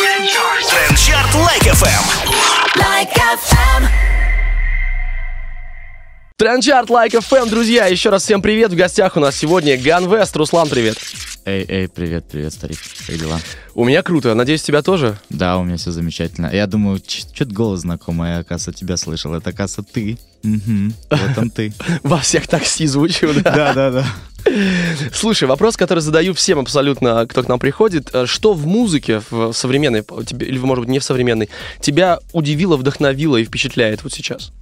Трендчарт Like FM. Like FM. Трендчарт Like FM, друзья, еще раз всем привет. В гостях у нас сегодня Ганвест. Руслан, привет. Эй, эй, привет, привет, старик. Как дела? У меня круто. Надеюсь, тебя тоже? Да, у меня все замечательно. Я думаю, что-то голос знакомый, я, оказывается, тебя слышал. Это, оказывается, ты. Угу, вот он ты. Во всех такси звучу, да? Да, да, да. Слушай, вопрос, который задаю всем абсолютно, кто к нам приходит. Э, Что в музыке, в современной, или, может быть, не в современной, тебя удивило, вдохновило и впечатляет вот сейчас?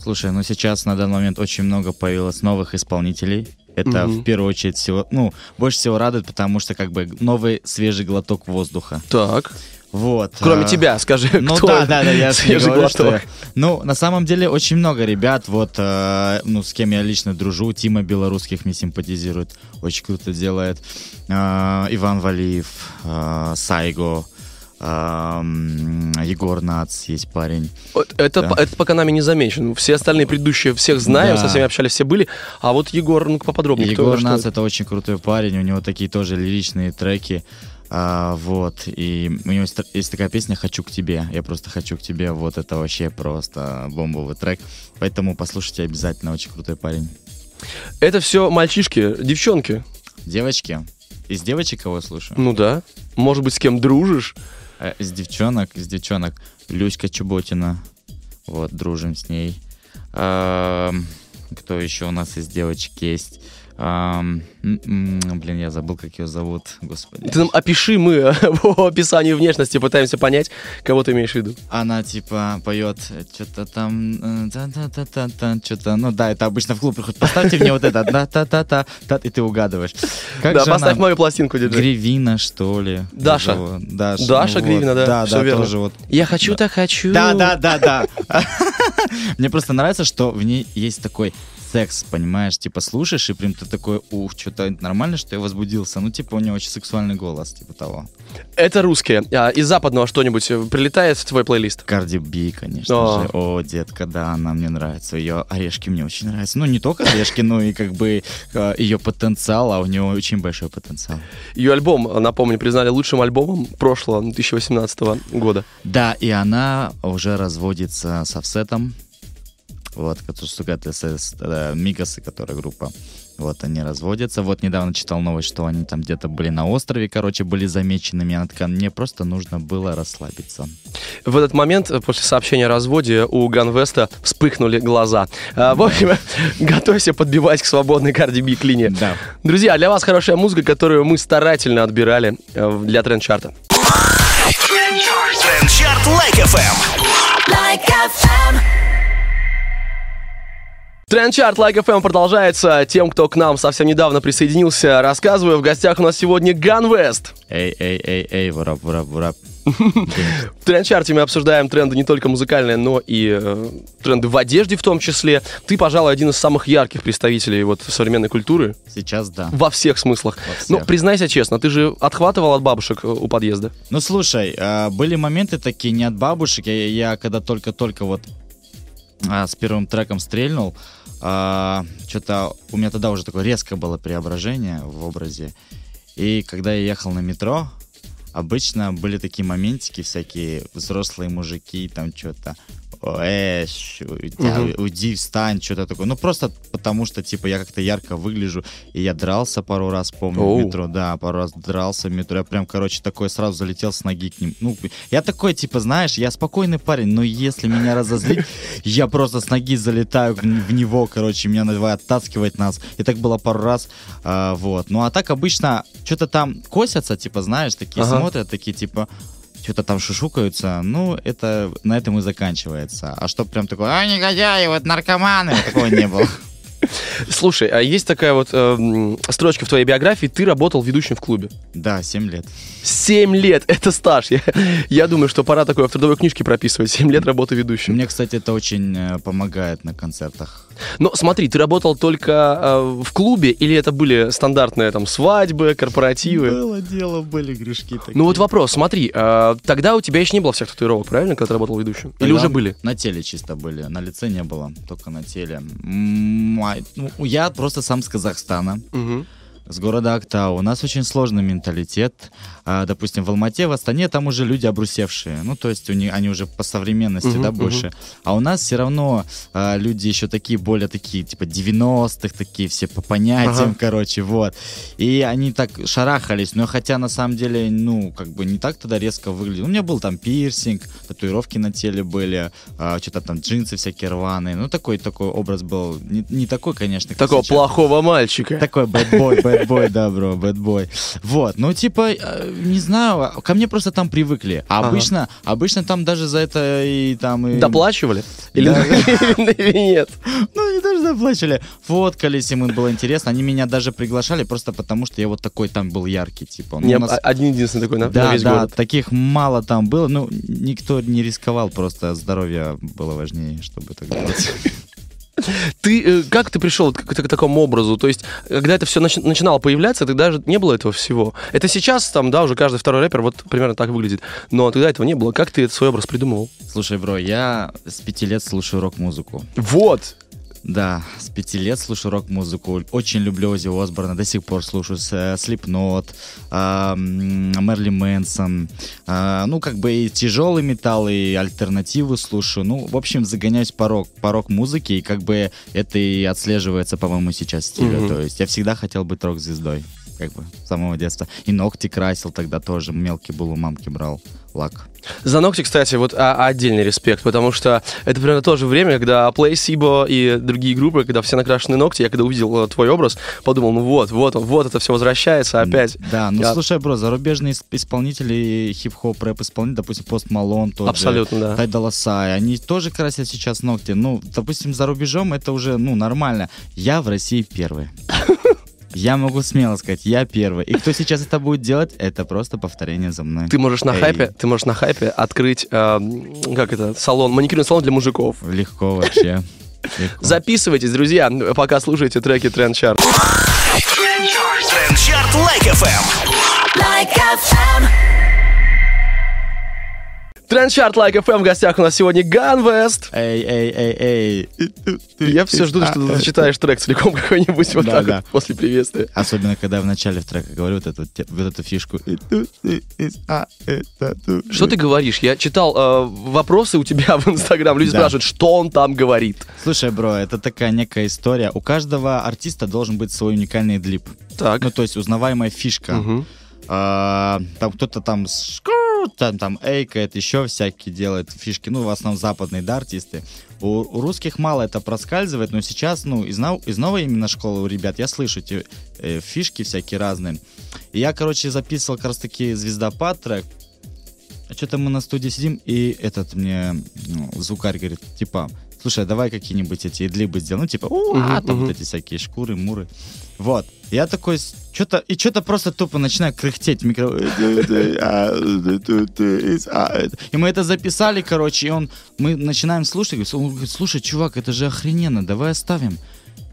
Слушай, ну сейчас на данный момент очень много появилось новых исполнителей. Это Мгм. в первую очередь всего, ну, больше всего радует, потому что как бы новый свежий глоток воздуха. Так. Вот. Кроме а, тебя, скажи, Ну кто да, да, да, я не говорю, что я- Ну, на самом деле, очень много ребят, вот, э, ну, с кем я лично дружу, Тима Белорусских мне симпатизирует, очень круто делает, Э, Иван Валиев, э, Сайго, э, Егор Нац есть парень. Это, Да. это пока нами не замечен. Все остальные предыдущие всех знаем, Да. со всеми общались, все были. А вот Егор, ну-ка поподробнее. кто- Егор что Нац это? это очень крутой парень, у него такие тоже лиричные треки. А, вот, и у него есть, есть такая песня «Хочу к тебе», я просто хочу к тебе, вот это вообще просто бомбовый трек, поэтому послушайте обязательно, очень крутой парень. Это все мальчишки, девчонки. Девочки, из девочек кого слушаю? Ну да. Может быть, с кем дружишь? Э, Из девчонок, из девчонок, Люська Чуботина, вот, дружим с ней. Ам, Кто еще у нас из девочек есть? Ам, м, м, Блин, я забыл, как ее зовут, господи. Ты нам опиши, мы по описанию внешности пытаемся понять, кого ты имеешь в виду. Она типа поет что-то там, что-то, ну да, это обычно в клуб приходит. Поставьте мне вот это, да, та та та та и ты угадываешь. Как да, поставь она? мою пластинку, диджей. Гривина, что ли? Даша. Даша. Даша ну Гривина, вот. да, Да, да, верно. тоже вот. Я хочу, так хочу. Да, да, да, да. Мне просто нравится, что в ней есть такой секс, понимаешь, типа слушаешь и прям ты такой, ух, что-то нормально, что я возбудился. Ну, типа, у нее очень сексуальный голос, типа того. Это русские. А, из западного что-нибудь э, прилетает в твой плейлист? Карди Би, конечно О. же. О, детка, да, она мне нравится. Ее орешки мне очень нравятся. Ну, не только орешки, но и как бы э, ее потенциал, а у нее очень большой потенциал. Ее альбом, напомню, признали лучшим альбомом прошлого 2018 года. Да, и она уже разводится с Офсетом. Вот, это с- э, Мигасы, которая группа. Вот, они разводятся. Вот, недавно читал новость, что они там где-то были на острове, короче, были замеченными. Она такая, мне просто нужно было расслабиться. В этот момент, э, после сообщения о разводе, у Ганвеста вспыхнули глаза. А, В общем, готовься подбивать к свободной Cardi B к линии. Да. Друзья, для вас хорошая музыка, которую мы старательно отбирали э, для тренд-чарта. Трендчарт Like FM. Like FM. Тренд-чарт Like FM продолжается. Тем, кто к нам совсем недавно присоединился, рассказываю. В гостях у нас сегодня Ганвест. Эй, эй, эй, эй, what up, what up, what up. В тренд-чарте мы обсуждаем тренды не только музыкальные, но и э, тренды в одежде в том числе. Ты, пожалуй, один из самых ярких представителей вот современной культуры Сейчас да. во всех смыслах. Во всех. Ну, признайся честно, ты же отхватывал от бабушек э, у подъезда. Ну слушай, э, были моменты такие не от бабушек. Я, я когда только-только вот а, с первым треком стрельнул, что-то у меня тогда уже такое резкое было преображение в образе. И когда я ехал на метро, обычно были такие моментики всякие, взрослые мужики, там что-то, э, щ, уйди, встань, что-то такое. Ну, просто потому что, типа, я как-то ярко выгляжу, и я дрался пару раз, помню, Оу. в метро, да, пару раз дрался в метро, я прям, короче, такой сразу залетел с ноги к ним. Ну, я такой, типа, знаешь, я спокойный парень, но если меня разозлить, я просто с ноги залетаю в него, короче, меня давай оттаскивать нас. И так было пару раз, а, вот. Ну, а так обычно что-то там косятся, типа, знаешь, такие Ага. смотрят, такие, типа, что-то там шушукаются, ну, это на этом и заканчивается. А что прям такое, а, негодяи, вот наркоманы, такого не было. Слушай, а есть такая вот э, строчка в твоей биографии, ты работал ведущим в клубе. Да, 7 лет. Семь лет, это стаж. Я, я думаю, что пора такое в трудовой книжке прописывать. Семь лет работы ведущим. Мне, кстати, это очень э, помогает на концертах. Но смотри, ты работал только э, в клубе или это были стандартные там свадьбы, корпоративы? Было дело, были грешки такие. Ну вот вопрос, смотри, э, тогда у тебя еще не было всех татуировок, правильно, когда ты работал ведущим? Или Тогда уже были? На теле чисто были, на лице не было, только на теле. М, ну, я просто сам с Казахстана. Мгм. С города Актау. У нас очень сложный менталитет. А, допустим, в Алмате, в Астане там уже люди обрусевшие. Ну, то есть у них, они уже по современности, Мгм, да, больше. А у нас все равно а, люди еще такие, более такие, типа 90-х, такие все по понятиям, Ага. короче, вот. И они так шарахались, но хотя на самом деле, ну, как бы не так тогда резко выглядел. У меня был там пирсинг, татуировки на теле были, а, что-то там джинсы всякие рваные. Ну, такой такой образ был. Не, не такой, конечно, Такого сейчас. плохого мальчика. Такой бэтбой, бэтбой, да, бро, бэтбой. Вот, ну, типа, э, не знаю, ко мне просто там привыкли. А Ага. обычно, обычно там даже за это и там... И... Доплачивали? Или Да. или нет? Ну, не даже заплачивали. Фоткались, им было интересно. Они меня даже приглашали просто потому, что я вот такой там был яркий, типа. Ну, у нас- а- один единственный такой на на Да, весь да, город. таких мало там было. Ну, никто не рисковал, просто здоровье было важнее, чтобы так делать. Ты э, как ты пришел к, к такому образу? То есть, когда это все начинало появляться, тогда же не было этого всего. Это сейчас там, да, уже каждый второй рэпер вот примерно так выглядит. Но тогда этого не было. Как ты этот свой образ придумывал? Слушай, бро, я с пяти лет слушаю рок-музыку. Вот. Да, с пяти лет слушаю рок-музыку. Очень люблю Ози Осборна, до сих пор слушаю Slipknot, Мерли Мэнсон. а, ну, как бы и тяжелый металл, и альтернативу слушаю. Ну, в общем, загоняюсь по, рок, по рок-музыке, и как бы это и отслеживается, по-моему, сейчас стилю. Мгм. То есть я всегда хотел быть рок-звездой, как бы, с самого детства. И ногти красил тогда тоже, мелкий был у мамки брал лак. За ногти, кстати, вот а- отдельный респект, потому что это примерно то же время, когда Play Сибо и другие группы, когда все накрашены ногти, я когда увидел э, твой образ, подумал, ну вот, вот он, вот это все возвращается опять. Да, ну Я- слушай, бро, зарубежные исп- исполнители, хип-хоп, рэп-исполнители, допустим, Пост Малон тот же, Абсолютно, да. Тай Sign, они тоже красят сейчас ногти. Ну, допустим, за рубежом это уже, ну, нормально. Я в России первый. Я могу смело сказать, я первый. И кто сейчас это будет делать, это просто повторение за мной. Ты можешь на Эй. хайпе, ты можешь на хайпе открыть, э, как это, салон, маникюрный салон для мужиков. Легко вообще. Легко. Записывайтесь, друзья, пока слушаете треки Тренд Чарт. Трендчарт Like FM. Like FM. Тренд Чарт Like FM в гостях у нас сегодня Ганвест. Эй, эй, эй, эй. Я все жду, что ты зачитаешь трек целиком какой-нибудь вот Да, так да. вот после приветствия. Особенно, когда в начале в трека говорю вот эту, вот эту фишку. Что ты говоришь? Я читал э, вопросы у тебя в Инстаграм. Люди Да. спрашивают, что он там говорит. Слушай, бро, это такая некая история. У каждого артиста должен быть свой уникальный длип. Так. Ну, то есть узнаваемая фишка. А, там кто-то там скру, там, там эйкает, еще всякие делает фишки. Ну, в основном западные, да, артисты. У, у русских мало это проскальзывает, но сейчас, ну, из, нов- из новой именно школы у ребят я слышу эти э, фишки всякие разные. И я, короче, записывал как раз таки звездопад трек. А что-то мы на студии сидим, и этот мне ну, звукарь говорит, типа, слушай, а давай какие-нибудь эти идлибы сделаем. Ну, типа, «Уа», там вот эти всякие шкуры, муры. Вот. Я такой, что-то, и что-то просто тупо начинаю кряхтеть в микро. И мы это записали, короче, и он, мы начинаем слушать, он говорит, слушай, чувак, это же охрененно, давай оставим.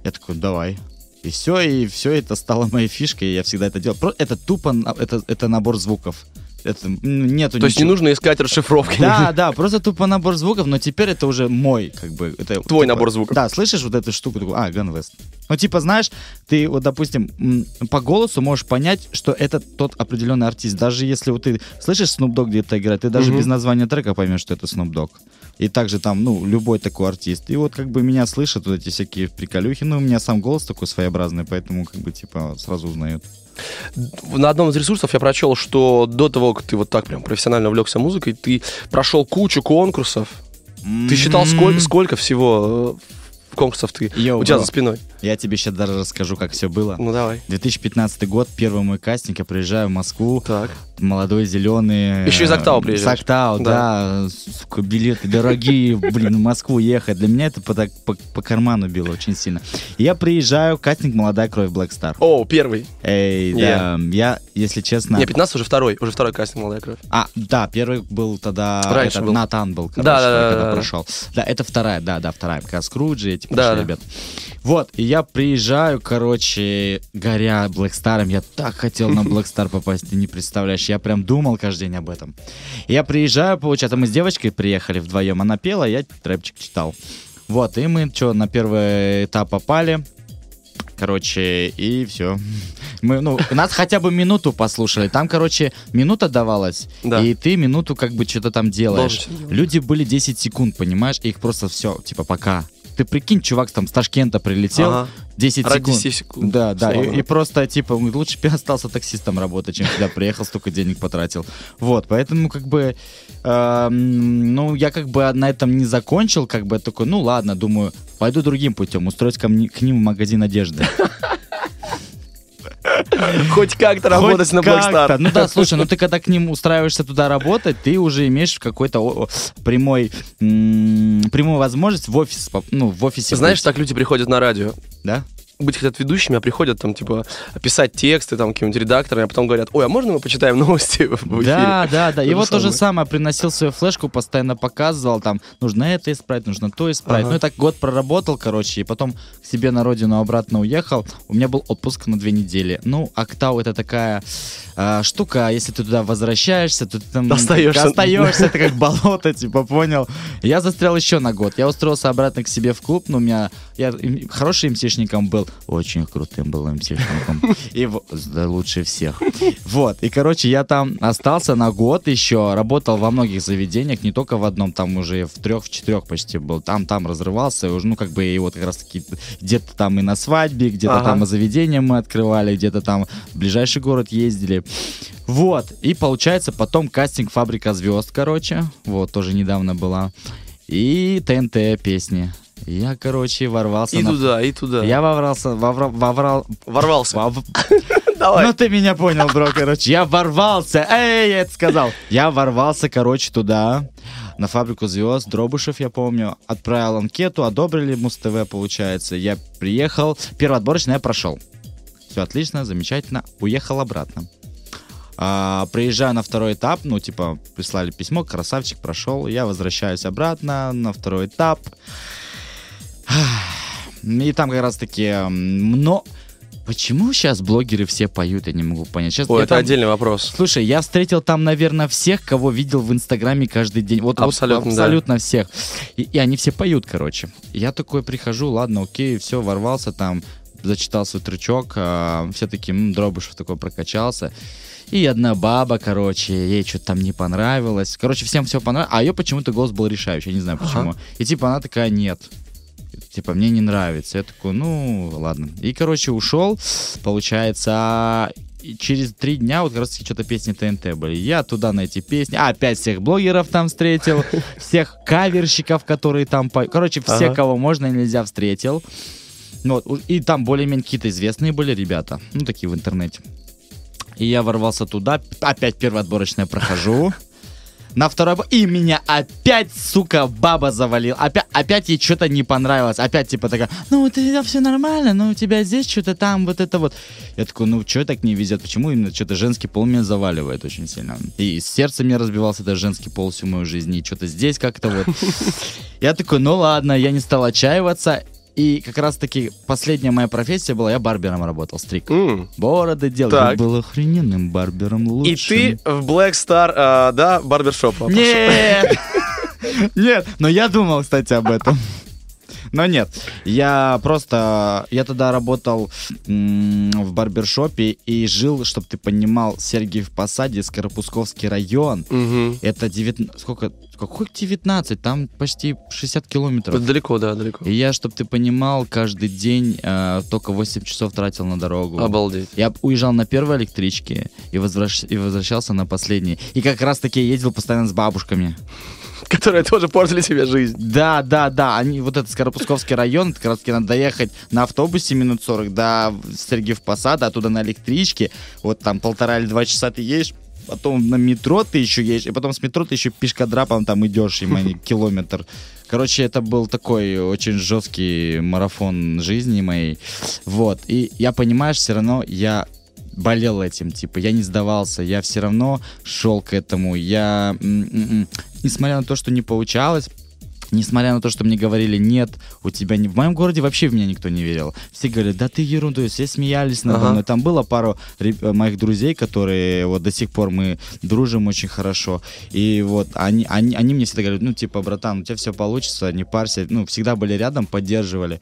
Я такой, давай. И все, и все это стало моей фишкой, и я всегда это делал. Это тупо, это, это набор звуков. Это, м, нету То есть не ничего. нужно искать расшифровки. Да, да, просто тупо набор звуков, но теперь это уже мой, как бы. Это, Твой типа, набор звуков. Да, слышишь вот эту штуку, такой, а, Gun West. Ну, типа, знаешь, ты вот, допустим, по голосу можешь понять, что это тот определенный артист. Даже если вот ты слышишь Snoop Dogg где-то играет, ты даже Мгм. без названия трека поймешь, что это Snoop Dogg. И также там, ну, любой такой артист. И вот как бы меня слышат вот эти всякие приколюхи. Ну, у меня сам голос такой своеобразный, поэтому как бы типа сразу узнают. На одном из ресурсов я прочел, что до того, как ты вот так прям профессионально увлекся музыкой, ты прошел кучу конкурсов. Ты считал, сколько, сколько всего э, конкурсов ты Йоу, у тебя бро. за спиной? Я тебе сейчас даже расскажу, как все было. Ну давай. 2015 год, первый мой кастинг, я приезжаю в Москву, Так. молодой, зеленый. Еще из Актау э, приезжаешь? С Актау, Да. да. Сука, билеты дорогие, блин, в Москву ехать. Для меня это по, по, по карману било очень сильно. Я приезжаю, кастинг «Молодая кровь Black Star». О, первый. Эй, да, я, если честно... Не, 15 уже второй. Уже второй кастинг «Молодая кровь». А, да, первый был тогда... Раньше этот, был. Натан был, короче, Да, да, да, когда да, прошел. Да, это вторая, да, да, вторая. Как Скруджи, эти Да, пошли да. ребят. Вот, и я приезжаю, короче, горя Black Star. Я так хотел на Black Star попасть, ты не представляешь. Я прям думал каждый день об этом. Я приезжаю, получается, мы с девочкой приехали вдвоем. Она пела, я рэпчик читал. Вот, и мы что, на первый этап попали. Короче, и все. Мы, ну, нас хотя бы минуту послушали. Там, короче, минута давалась, Да. и ты минуту как бы что-то там делаешь. Должен. Люди были 10 секунд, понимаешь, и их просто все, типа, пока. Ты прикинь, чувак там с Ташкента прилетел, Ага. 10 Ради секунд. 10 секунд. Да, да, и, и просто, типа, лучше бы остался таксистом работать, чем сюда приехал, столько денег потратил. Вот, поэтому, как бы, эм, ну, я как бы на этом не закончил, как бы, такой, ну, ладно, думаю, пойду другим путем, ко мне, к ним в магазин одежды. Хоть как-то работать Хоть на. Blackstar. Ну да, слушай, ну ты когда к ним устраиваешься туда работать, ты уже имеешь какой-то прямой, м, прямую возможность в офис, ну, в офисе Знаешь, быть, так люди приходят на радио. да? Быть хотят ведущими, а приходят там, типа, писать тексты, там, каким-нибудь редактором, а потом говорят, ой, а можно мы почитаем новости в эфире? Да, да, да. И вот то же самое. Приносил свою флешку, постоянно показывал, там, нужно это исправить, нужно то исправить. Ага. Ну, и так год проработал, короче, и потом к себе на родину обратно уехал. У меня был отпуск на две недели. Ну, Актау это такая а, штука, если ты туда возвращаешься, то ты там Остаешься. остаешься, это как болото, типа, понял? Я застрял еще на год. Я устроился обратно к себе в клуб, но у меня, я хороший МСишником был, очень крутым был МСишником. И в- да, лучше всех. Вот, и, короче, я там остался на год еще, работал во многих заведениях, не только в одном, там уже в трех, в четырех почти был. Там, там разрывался, и уже, ну, как бы, и вот как раз таки где-то там и на свадьбе, где-то Ага. там и заведения мы открывали, где-то там в ближайший город ездили. Вот, и получается потом кастинг «Фабрика звезд», короче, вот, тоже недавно была. И ТНТ песни. Я, короче, ворвался И на... туда, и туда. Я ворвался, вовра- воврал... Ворвался. вов- Давай. ну ты меня понял, бро, короче. Я ворвался. Эй, я это сказал. Я ворвался, короче, туда, на фабрику звезд. Дробышев, я помню. Отправил анкету, одобрили Муз-ТВ, получается. Я приехал. Первый отборочный я прошел. Все отлично, замечательно. Уехал обратно. А, приезжаю на второй этап, ну, типа, прислали письмо, красавчик прошел. Я возвращаюсь обратно на второй этап. И там как раз таки, м, но почему сейчас блогеры все поют, я не могу понять. Сейчас Ой, это там- отдельный вопрос. Слушай, я встретил там, наверное, всех, кого видел в Инстаграме каждый день. Вот вот Абсолютно, да. абсолютно всех. И, и они все поют, короче. Я такой прихожу, ладно, окей, все, ворвался там, зачитал свой трючок, а, все таки Дробышев такой прокачался. И одна баба, короче, ей что-то там не понравилось. Короче, всем все понравилось, а ее почему-то голос был решающий, я не знаю почему. И типа она такая, нет, типа, мне не нравится. Я такой, ну, ладно. И, короче, ушел, получается, и через три дня вот как раз что-то песни ТНТ были. Я туда на эти песни, а, опять всех блогеров там встретил, всех каверщиков, которые там поют. Короче, все, Ага. кого можно и нельзя, встретил. Ну, вот, и там более-менее какие-то известные были ребята, ну, такие в интернете. И я ворвался туда, опять первое отборочное прохожу. На второй... И меня опять, сука, баба завалила. Опять, опять ей что-то не понравилось. Опять типа такая, ну у тебя все нормально, но у тебя здесь что-то там, вот это вот. Я такой, ну что так не везет? Почему именно что-то женский пол меня заваливает очень сильно? И сердце мне разбивался этот женский пол всю мою жизнь. И что-то здесь как-то вот. Я такой, ну ладно, я не стал отчаиваться. И как раз-таки последняя моя профессия была, я барбером работал, стриг. М. Бороды делал. Так. Я был охрененным барбером, лучшим. И ты в Black Star, а, да, барбершоп. Нет! Нет, но я думал, кстати, об этом. Но нет, я просто, я тогда работал в барбершопе и жил, чтобы ты понимал, Сергиев Посаде, Скоропусковский район. Это 19, сколько, какой 19, там почти 60 километров. Далеко, да, далеко. И я, чтобы ты понимал, каждый день э, только 8 часов тратил на дорогу. Обалдеть. Я уезжал на первой электричке и, возвращ- и возвращался на последней. И как раз таки ездил постоянно с бабушками. Которые тоже портили тебе жизнь. Да, да, да. Они, вот этот Скоропусковский район, как раз таки надо доехать на автобусе минут 40 до Сергиев Посада, оттуда на электричке. Вот там полтора или два часа ты едешь, потом на метро ты еще едешь, и потом с метро ты еще пешкодрапом там идешь, и мани- километр. Короче, это был такой очень жесткий марафон жизни моей. Вот. И я, понимаешь, все равно я болел этим, типа, я не сдавался, я все равно шел к этому, я, несмотря на то, что не получалось, Несмотря на то, что мне говорили, нет, у тебя не... В моем городе вообще в меня никто не верил. Все говорят, да ты ерунду, все смеялись надо Ага. мной. Там было пару реб- э, моих друзей, которые вот до сих пор мы дружим очень хорошо. И вот они, они, они мне всегда говорят, ну типа, братан, у тебя все получится, не парься. Ну, всегда были рядом, поддерживали.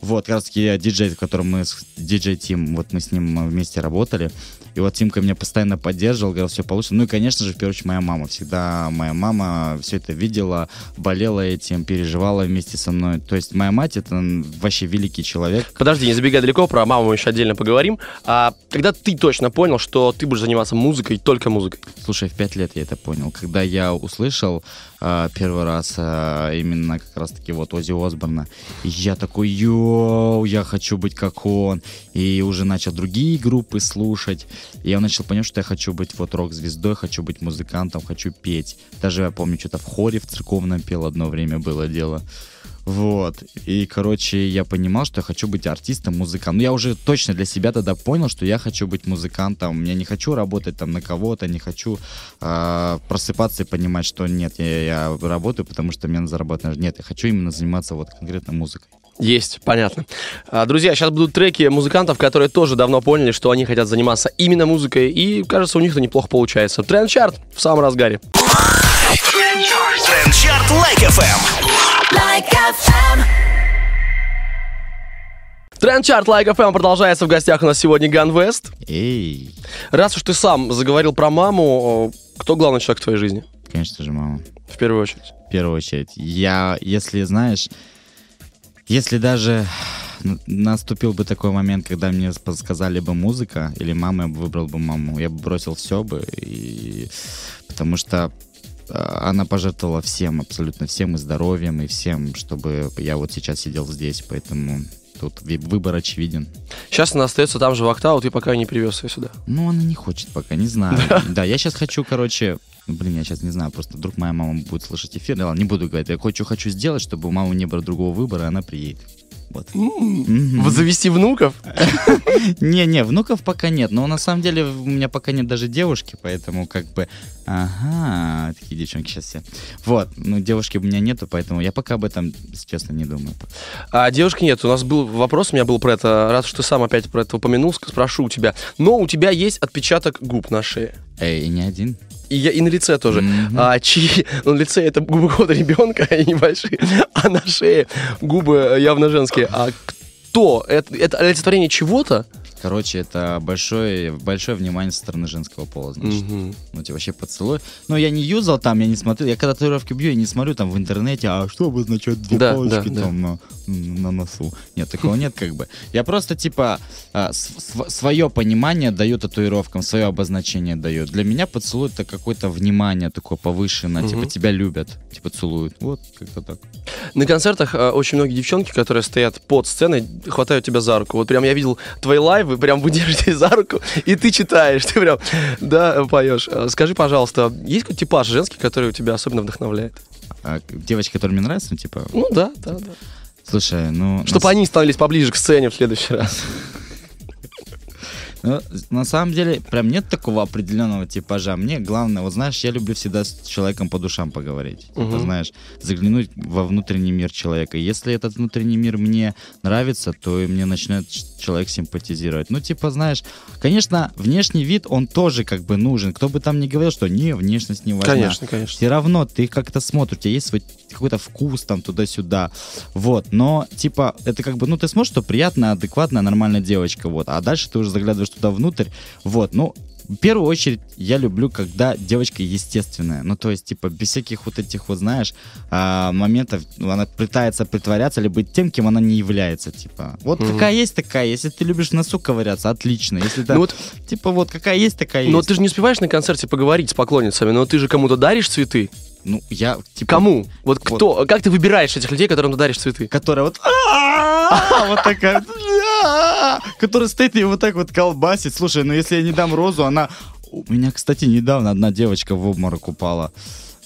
Вот, как раз таки я диджей, в котором мы с диджей Тим, вот мы с ним вместе работали. И вот Тимка меня постоянно поддерживал, говорил, все получится. Ну и, конечно же, в первую очередь, моя мама. Всегда моя мама все это видела, болела этим, переживала вместе со мной. То есть моя мать — это вообще великий человек. Подожди, не забегай далеко, про маму мы еще отдельно поговорим. А когда ты точно понял, что ты будешь заниматься музыкой, только музыкой? Слушай, в пять лет я это понял. Когда я услышал э, первый раз э, именно как раз-таки вот Ози Осборна, и я такой, йоу, я хочу быть как он. И уже начал другие группы слушать. И я начал понимать, что я хочу быть вот рок-звездой, хочу быть музыкантом, хочу петь. Даже я помню, что-то в хоре в церковном пел одно время было дело. Вот. И, короче, я понимал, что я хочу быть артистом, музыкантом. Ну, я уже точно для себя тогда понял, что я хочу быть музыкантом. Я не хочу работать там на кого-то, не хочу э, просыпаться и понимать, что нет, я, я работаю, потому что мне надо заработать. Нет, я хочу именно заниматься вот конкретно музыкой. Есть, понятно. А, Друзья, сейчас будут треки музыкантов, которые тоже давно поняли, что они хотят заниматься именно музыкой, и, кажется, у них это неплохо получается. Тренд-чарт в самом разгаре. Трендчарт Like FM. Like FM. Тренд-чарт Like FM продолжается. В гостях у нас сегодня Ган Вест. Эй, Раз уж ты сам заговорил про маму, кто главный человек в твоей жизни? конечно же, мама. В первую очередь. В первую очередь. Я, если знаешь, если даже н- наступил бы такой момент, когда мне сказали бы музыка, или мама, я бы выбрал бы маму, я бы бросил все бы, и... потому что она пожертвовала всем, абсолютно всем, и здоровьем, и всем, чтобы я вот сейчас сидел здесь, поэтому тут выбор очевиден. Сейчас она остается там же в Октау, ты пока не привез ее сюда. Ну, она не хочет пока, не знаю. Да, я сейчас хочу, короче, блин, я сейчас не знаю, просто вдруг моя мама будет слышать эфир, да ладно, не буду говорить, я кое-что хочу сделать, чтобы у мамы не было другого выбора, и она приедет. Вот. Вот завести внуков? Не-не, внуков пока нет, но на самом деле у меня пока нет даже девушки, поэтому как бы, ага, такие девчонки сейчас все. Вот, ну девушки у меня нету, поэтому я пока об этом, если честно, не думаю. А девушки нет. У нас был вопрос, у меня был про это. Раз уж ты сам опять про это упомянул, спрошу у тебя. Но у тебя есть отпечаток губ на шее. Эй, не один. И, я, и на лице тоже. Мгм. А чьи? Ну, на лице это губы года ребенка, и небольшие, а на шее губы явно женские. А кто? Это, это олицетворение чего-то? Короче, это большое, большое внимание со стороны женского пола, значит. Мгм. Ну, тебе вообще поцелуй. Но я не юзал там, я не смотрел. Я когда татуировки бью, я не смотрю там в интернете, а что обозначает две Да, палочки да, да. там на, на носу. Нет, такого нет как бы. Я просто, типа, свое понимание даю татуировкам, свое обозначение даю. Для меня поцелуй это какое-то внимание такое повышенное. Типа, тебя любят, типа, целуют. Вот, как-то так. На концертах э, очень многие девчонки, которые стоят под сценой, хватают тебя за руку. Вот прям я видел твои лайвы, прям вы держитесь за руку, и ты читаешь, ты прям, да, поешь. Э, Скажи, пожалуйста, есть какой-то типаж женский, который тебя особенно вдохновляет? А девочки, которые мне нравятся, ну, типа, Ну да, да, да. слушай, ну... Чтобы на они становились поближе к сцене в следующий раз. Ну, на самом деле, прям нет такого определенного типажа. Мне главное, вот знаешь, я люблю всегда с человеком по душам поговорить. Типа, Мгм. знаешь, заглянуть во внутренний мир человека. Если этот внутренний мир мне нравится, то и мне начинает человек симпатизировать. Ну, типа, знаешь, конечно, внешний вид, он тоже как бы нужен. Кто бы там ни говорил, что не, внешность не важна. Конечно, конечно. Все равно ты как-то смотришь, у тебя есть свой какой-то вкус там туда-сюда, вот, но, типа, это как бы, ну, ты смотришь, что приятная, адекватная, нормальная девочка, вот, а дальше ты уже заглядываешь туда внутрь, вот, ну, в первую очередь я люблю, когда девочка естественная, ну, то есть, типа, без всяких вот этих вот, знаешь, а, моментов, ну, она пытается притворяться или быть тем, кем она не является, типа, вот Мгм. какая есть такая, если ты любишь в носу ковыряться, отлично, если да, Ну вот, типа, вот какая есть такая но есть. ты же не успеваешь на концерте поговорить с поклонницами, но ты же кому-то даришь цветы. Ну, я, типа... Кому? Вот Вот. кто? Как ты выбираешь этих людей, которым ты даришь цветы? Которая вот... «А-а-а», Вот такая... «А-а-а», Которая стоит и вот так вот колбасит. Слушай, ну если я не дам розу, она... У меня, кстати, недавно одна девочка в обморок упала.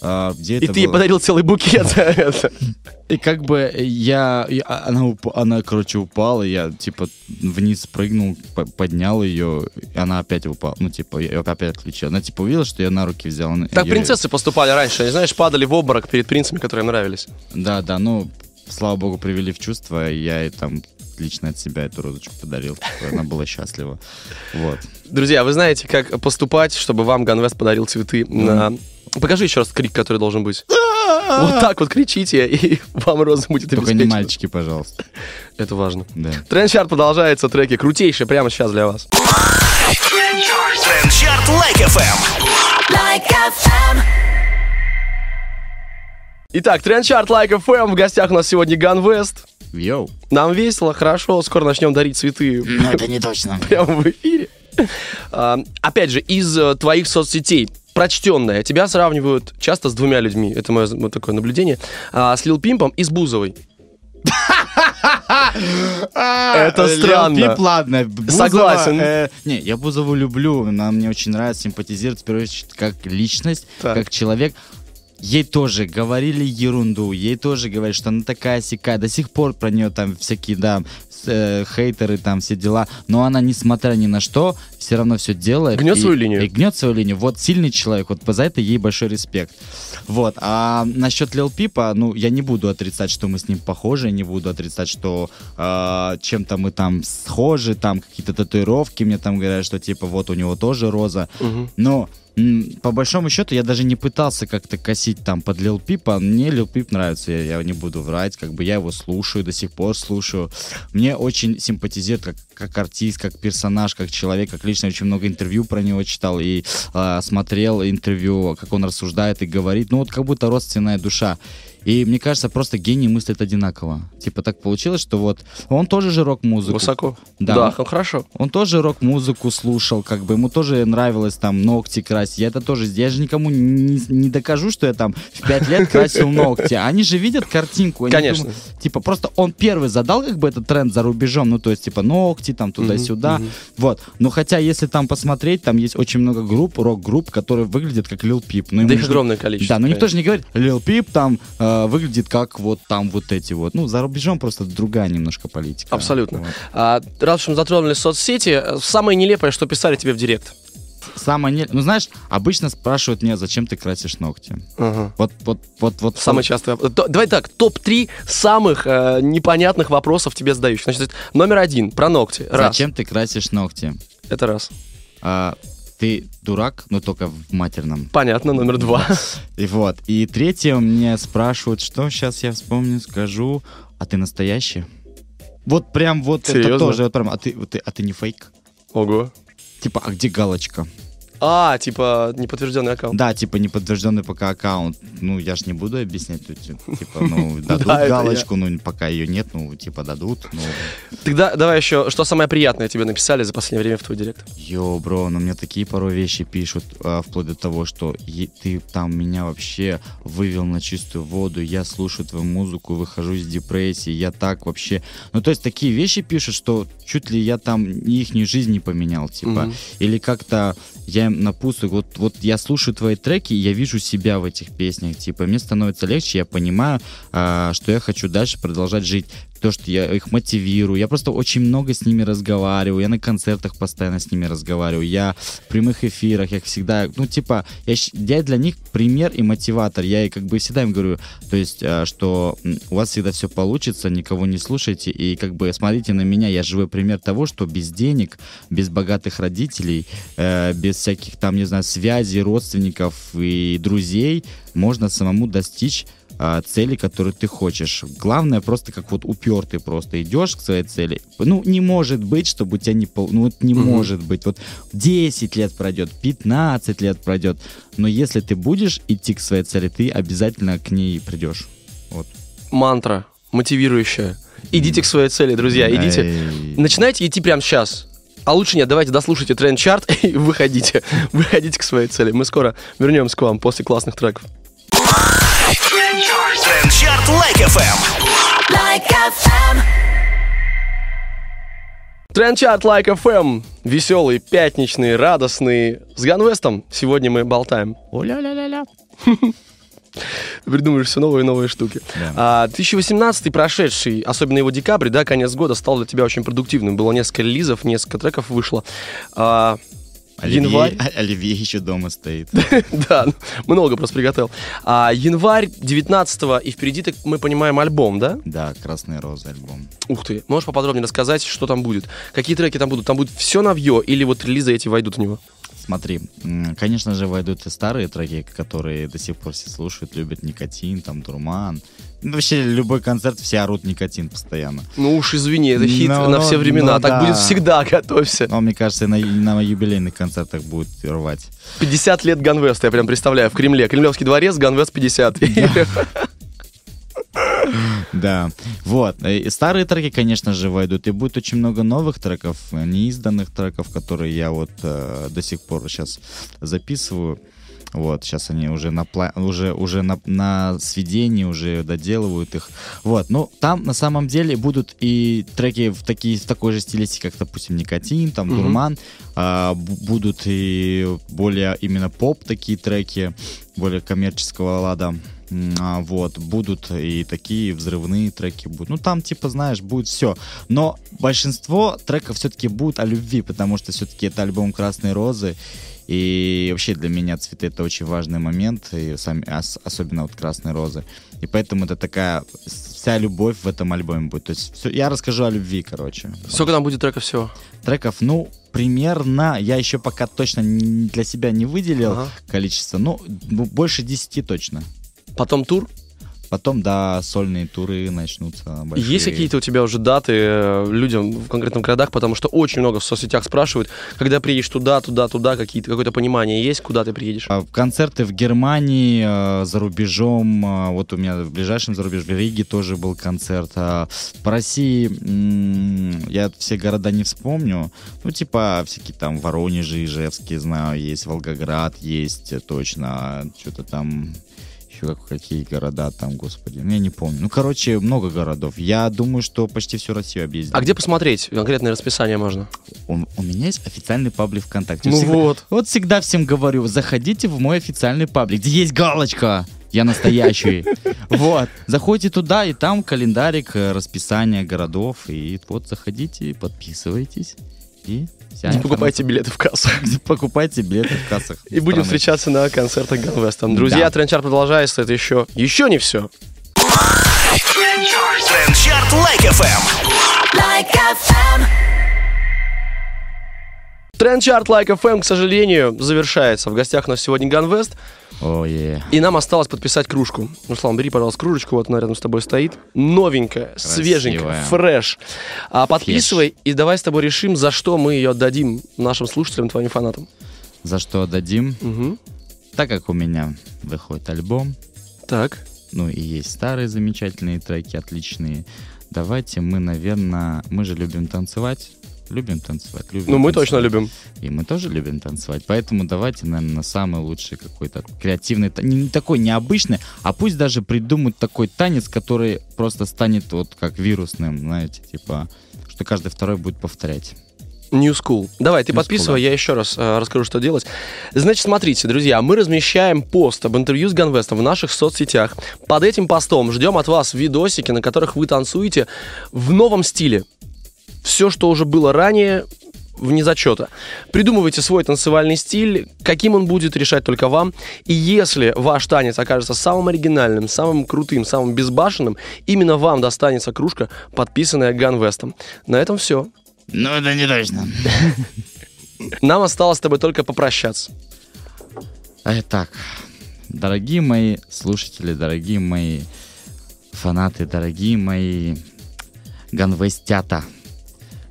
А, Где И ты ей было? подарил целый букет. И как бы я, я- она, уп- она, короче, упала, я, типа, вниз прыгнул, по- поднял ее, и она опять упала. Ну, типа, я опять отключил. Она, типа, увидела, что я на руки взял. Так принцессы поступали раньше, они, знаешь, падали в обморок перед принцами, которые им нравились. Да, да, ну, слава богу, привели в чувство, и я ей там лично от себя эту розочку подарил. чтобы Она была счастлива. Вот. Друзья, вы знаете, как поступать, чтобы вам Ганвест подарил цветы на... Покажи еще раз крик, который должен быть. Вот так вот кричите, и вам роза будет Только не мальчики, пожалуйста. Это важно. Да. Тренд-чарт продолжается, треки крутейшие прямо сейчас для вас. Трендчарт Лайк FM. Like FM. Итак, тренд-чарт Like FM. В гостях у нас сегодня Ганвест. Йоу. Нам весело, хорошо. Скоро начнем дарить цветы Ну, это не точно. прямо в эфире. А, Опять же, из э, твоих соцсетей прочтенное. Тебя сравнивают часто с двумя людьми. Это мое вот такое наблюдение. А, С Лил Пимпом и с Бузовой. Это Лил странно. Пип, ладно. Бузова, Согласен. э, не, я Бузову люблю. Она мне очень нравится, симпатизирует, в первую очередь, как личность, Так. как человек. Ей тоже говорили ерунду, ей тоже говорят, что она такая сякая. До сих пор про нее там всякие, да, э, хейтеры, там все дела. Но она, несмотря ни на что, все равно все делает. Гнет и- свою линию. И гнет свою линию. Вот сильный человек, вот за это ей большой респект. Вот. А насчет Лил Пипа, ну, я не буду отрицать, что мы с ним похожи, не буду отрицать, что э, чем-то мы там схожи, там какие-то татуировки мне там говорят, что типа вот у него тоже роза. Но м, по большому счету я даже не пытался как-то косить там под Лил Пипа. Мне Лил Пип нравится, я, я не буду врать, как бы я его слушаю, до сих пор слушаю. Мне очень симпатизирует как, как артист, как персонаж, как человек, как лично очень много интервью про него читал и а, смотрел интервью, как он рассуждает и говорит. Ну вот как будто родственная душа. И мне кажется, просто гений мыслит одинаково. Типа так получилось, что вот он тоже же рок-музыку. Высоко. Да. Да, ну, хорошо. Он тоже рок-музыку слушал, как бы ему тоже нравилось там ногти красить. Я это тоже, я же никому не, не докажу, что я там в пять лет красил ногти. Они же видят картинку. Конечно. думают, типа просто он первый задал как бы этот тренд за рубежом, ну то есть типа ногти там туда-сюда. Вот. Но хотя если там посмотреть, там есть очень много групп, рок-групп, которые выглядят как Лил Пип. Но Да их же- огромное количество. Да, но никто конечно. же не говорит, Лил Пип там э, выглядит как вот там вот эти вот. Ну, за рубежом просто другая немножко политика. Абсолютно. Вот. А, раз уж мы затронули соцсети, э, самое нелепое, что писали тебе в директ. Самое не... Ну, знаешь, обычно спрашивают меня, зачем ты красишь ногти. Ага. Вот, вот, вот, вот. Самый частый вопрос. Давай так, топ-3 самых э, непонятных вопросов тебе задающих. Значит, номер один, про ногти. Раз. Зачем ты красишь ногти? Это раз. А, ты дурак, но только в матерном. Понятно, номер два. И вот. И третье, мне спрашивают, что сейчас я вспомню, скажу, а ты настоящий? Вот прям вот это Серьезно? тоже, вот прям, а ты- а ты не фейк? Ого. Типа, а где галочка? А, типа, неподтвержденный аккаунт. Да, типа неподтвержденный пока аккаунт. Ну, я ж не буду объяснять, типа, ну, дадут галочку, ну, пока ее нет, ну, типа, дадут, ну, Тогда давай еще, что самое приятное тебе написали за последнее время в твой директ? Йоу, бро, ну мне такие порой вещи пишут, а, вплоть до того, что ты там меня вообще вывел на чистую воду, я слушаю твою музыку, выхожу из депрессии, я так вообще... Ну, то есть такие вещи пишут, что чуть ли я там их жизнь не поменял, типа. Или как-то я им напутствую, вот, вот я слушаю твои треки, я вижу себя в этих песнях, типа, мне становится легче, я понимаю, а, что я хочу дальше продолжать жить то, что я их мотивирую. Я просто очень много с ними разговариваю. Я на концертах постоянно с ними разговариваю. Я в прямых эфирах, я всегда, ну, типа, я, я для них пример и мотиватор. Я и как бы всегда им говорю, то есть, а, что у вас всегда все получится, никого не слушайте, и как бы смотрите на меня, я живой пример того, что без денег, без богатых родителей, э, без всяких там, не знаю, связей, родственников и друзей можно самому достичь а, цели, которые ты хочешь. Главное просто как вот упертый просто идешь к своей цели. Ну, не может быть, чтобы у тебя не... пол- Ну, вот не Мгм. может быть. Вот 10 лет пройдет, 15 лет пройдет. Но если ты будешь идти к своей цели, ты обязательно к ней придешь. Вот. Мантра, мотивирующая. Идите к своей цели, друзья, идите. Эй. Начинайте идти прямо сейчас. А лучше нет, давайте дослушайте тренд-чарт и выходите. Выходите к своей цели. Мы скоро вернемся к вам после классных треков. Трендчарт Лайк FM. Like FM. Тренд-чарт Like FM. Веселый, пятничный, радостный. С Ганвестом сегодня мы болтаем. О-ля-ля-ля-ля. Придумываешь все новые и новые штуки. Да. А, 2018 прошедший, особенно его декабрь, да, конец года, стал для тебя очень продуктивным. Было несколько релизов, несколько треков вышло. А, Оливье, Январь. Оливье еще дома стоит. Да, много просто приготовил. А январь 19 и впереди, так мы понимаем, альбом, да? Да, «Красные розы» альбом. Ух ты, можешь поподробнее рассказать, что там будет? Какие треки там будут? Там будет все новье или вот релизы эти войдут в него? Смотри, конечно же, войдут и старые треки, которые до сих пор все слушают, любят «Никотин», там «Дурман». Ну, вообще, любой концерт все орут «Никотин» постоянно. Ну уж извини, это хит Ну, на ну, все времена. ну так да. будет всегда, готовься. Но, мне кажется, и на, и на юбилейных концертах будет рвать. 50 лет Ганвеста, я прям представляю, в Кремле. Кремлевский дворец, Ганвест 50. Да, вот. И старые треки, конечно же, войдут. И будет очень много новых треков, неизданных треков, которые я вот э, до сих пор сейчас записываю. Вот, сейчас они уже на пла- уже уже на, на сведении уже доделывают их. Вот, ну там на самом деле будут и треки в такие в такой же стилистике, как, допустим, никотин, там Мгм. дурман. А, бу- будут и более именно поп такие треки, более коммерческого лада. А, вот, будут и такие взрывные треки будут. Ну, там, типа, знаешь, будет все. Но большинство треков все-таки будут о любви, потому что все-таки это альбом «Красные розы». И вообще для меня цветы это очень важный момент, и сами, ос- особенно вот красные розы. И поэтому это такая вся любовь в этом альбоме будет. То есть всё- я расскажу о любви, короче. Сколько там будет треков всего? Треков, ну, примерно, я еще пока точно для себя не выделил Ага. количество, ну, больше 10 точно. Потом тур? Потом, да, сольные туры начнутся. большие. Есть какие-то у тебя уже даты э, людям в конкретных городах? Потому что очень много в соцсетях спрашивают, когда приедешь туда, туда, туда, какие-то, какое-то понимание есть, куда ты приедешь? А, Концерты в Германии, э, за рубежом. э, Вот у меня в ближайшем зарубеже, в Риге тоже был концерт. А По России я все города не вспомню. Ну, типа, всякие там Воронеж, Ижевский, знаю, есть Волгоград, есть точно. Что-то там еще как- какие города там, господи, ну, я не помню. Ну, короче, много городов. Я думаю, что почти всю Россию объездил. А где посмотреть? Конкретное расписание можно. У, у меня есть официальный паблик ВКонтакте. Ну Всегда- вот. Вот всегда всем говорю, заходите в мой официальный паблик, где есть галочка. Я настоящий. Вот. Заходите туда, и там календарик, э, расписание городов. И вот заходите, подписывайтесь. И вся И покупайте билеты в информация- покупайте билеты в кассах. И будем встречаться на концертах Ганвеста. Друзья, Да. Тренчар продолжается. Это еще, еще не все. Трендчарт Like FM. Like FM. Трендчарт Like FM, к сожалению, завершается. В гостях у нас сегодня Ганвест. Ой, е. И нам осталось подписать кружку. Руслан, бери, пожалуйста, кружечку. Вот она рядом с тобой стоит. Новенькая, свеженькая, fresh. А подписывай, и давай с тобой решим, за что мы ее отдадим нашим слушателям, твоим фанатам. За что дадим? Мгм. Так как у меня выходит альбом, Так. ну и есть старые замечательные треки, отличные. Давайте мы, наверное, мы же любим танцевать. Любим танцевать. Любим Ну, мы танцевать. точно любим. И мы тоже любим танцевать. Поэтому давайте, наверное, самый лучший какой-то креативный, не, такой необычный, а пусть даже придумают такой танец, который просто станет вот как вирусным, знаете, типа, что каждый второй будет повторять. New School. Давай, ты New подписывай, School, я еще раз э, расскажу, что делать. Значит, смотрите, друзья, мы размещаем пост об интервью с Ганвестом в наших соцсетях. Под этим постом ждем от вас видосики, на которых вы танцуете в новом стиле. Все, что уже было ранее, вне зачета. Придумывайте свой танцевальный стиль, каким он будет, решать только вам. И если ваш танец окажется самым оригинальным, самым крутым, самым безбашенным, именно вам достанется кружка, подписанная Ганвестом. На этом все. Ну, это не точно. Нам осталось с тобой только попрощаться. Итак, дорогие мои слушатели, дорогие мои фанаты, дорогие мои ганвестята.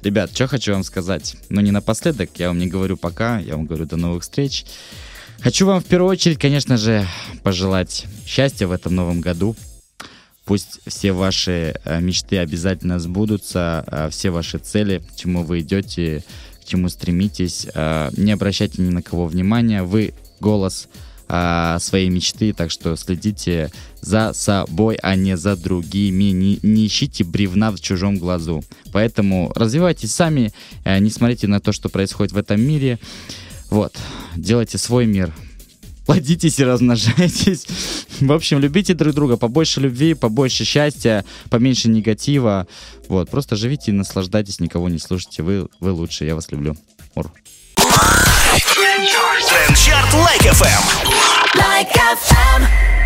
Ребят, что хочу вам сказать. Ну, не напоследок, я вам не говорю пока, я вам говорю до новых встреч. Хочу вам в первую очередь, конечно же, пожелать счастья в этом новом году. Пусть все ваши э, мечты обязательно сбудутся, э, все ваши цели, к чему вы идете, к чему стремитесь. Э, не обращайте ни на кого внимания. Вы голос э, своей мечты, так что следите за собой, а не за другими. Не, не ищите бревна в чужом глазу. Поэтому развивайтесь сами, э, не смотрите на то, что происходит в этом мире. Вот, делайте свой мир. Плодитесь и размножайтесь. В общем, любите друг друга. Побольше любви, побольше счастья, поменьше негатива. Вот, просто живите и наслаждайтесь, никого не слушайте. Вы, вы лучше, я вас люблю. Ур. Трендчарт Лайк FM. Like FM.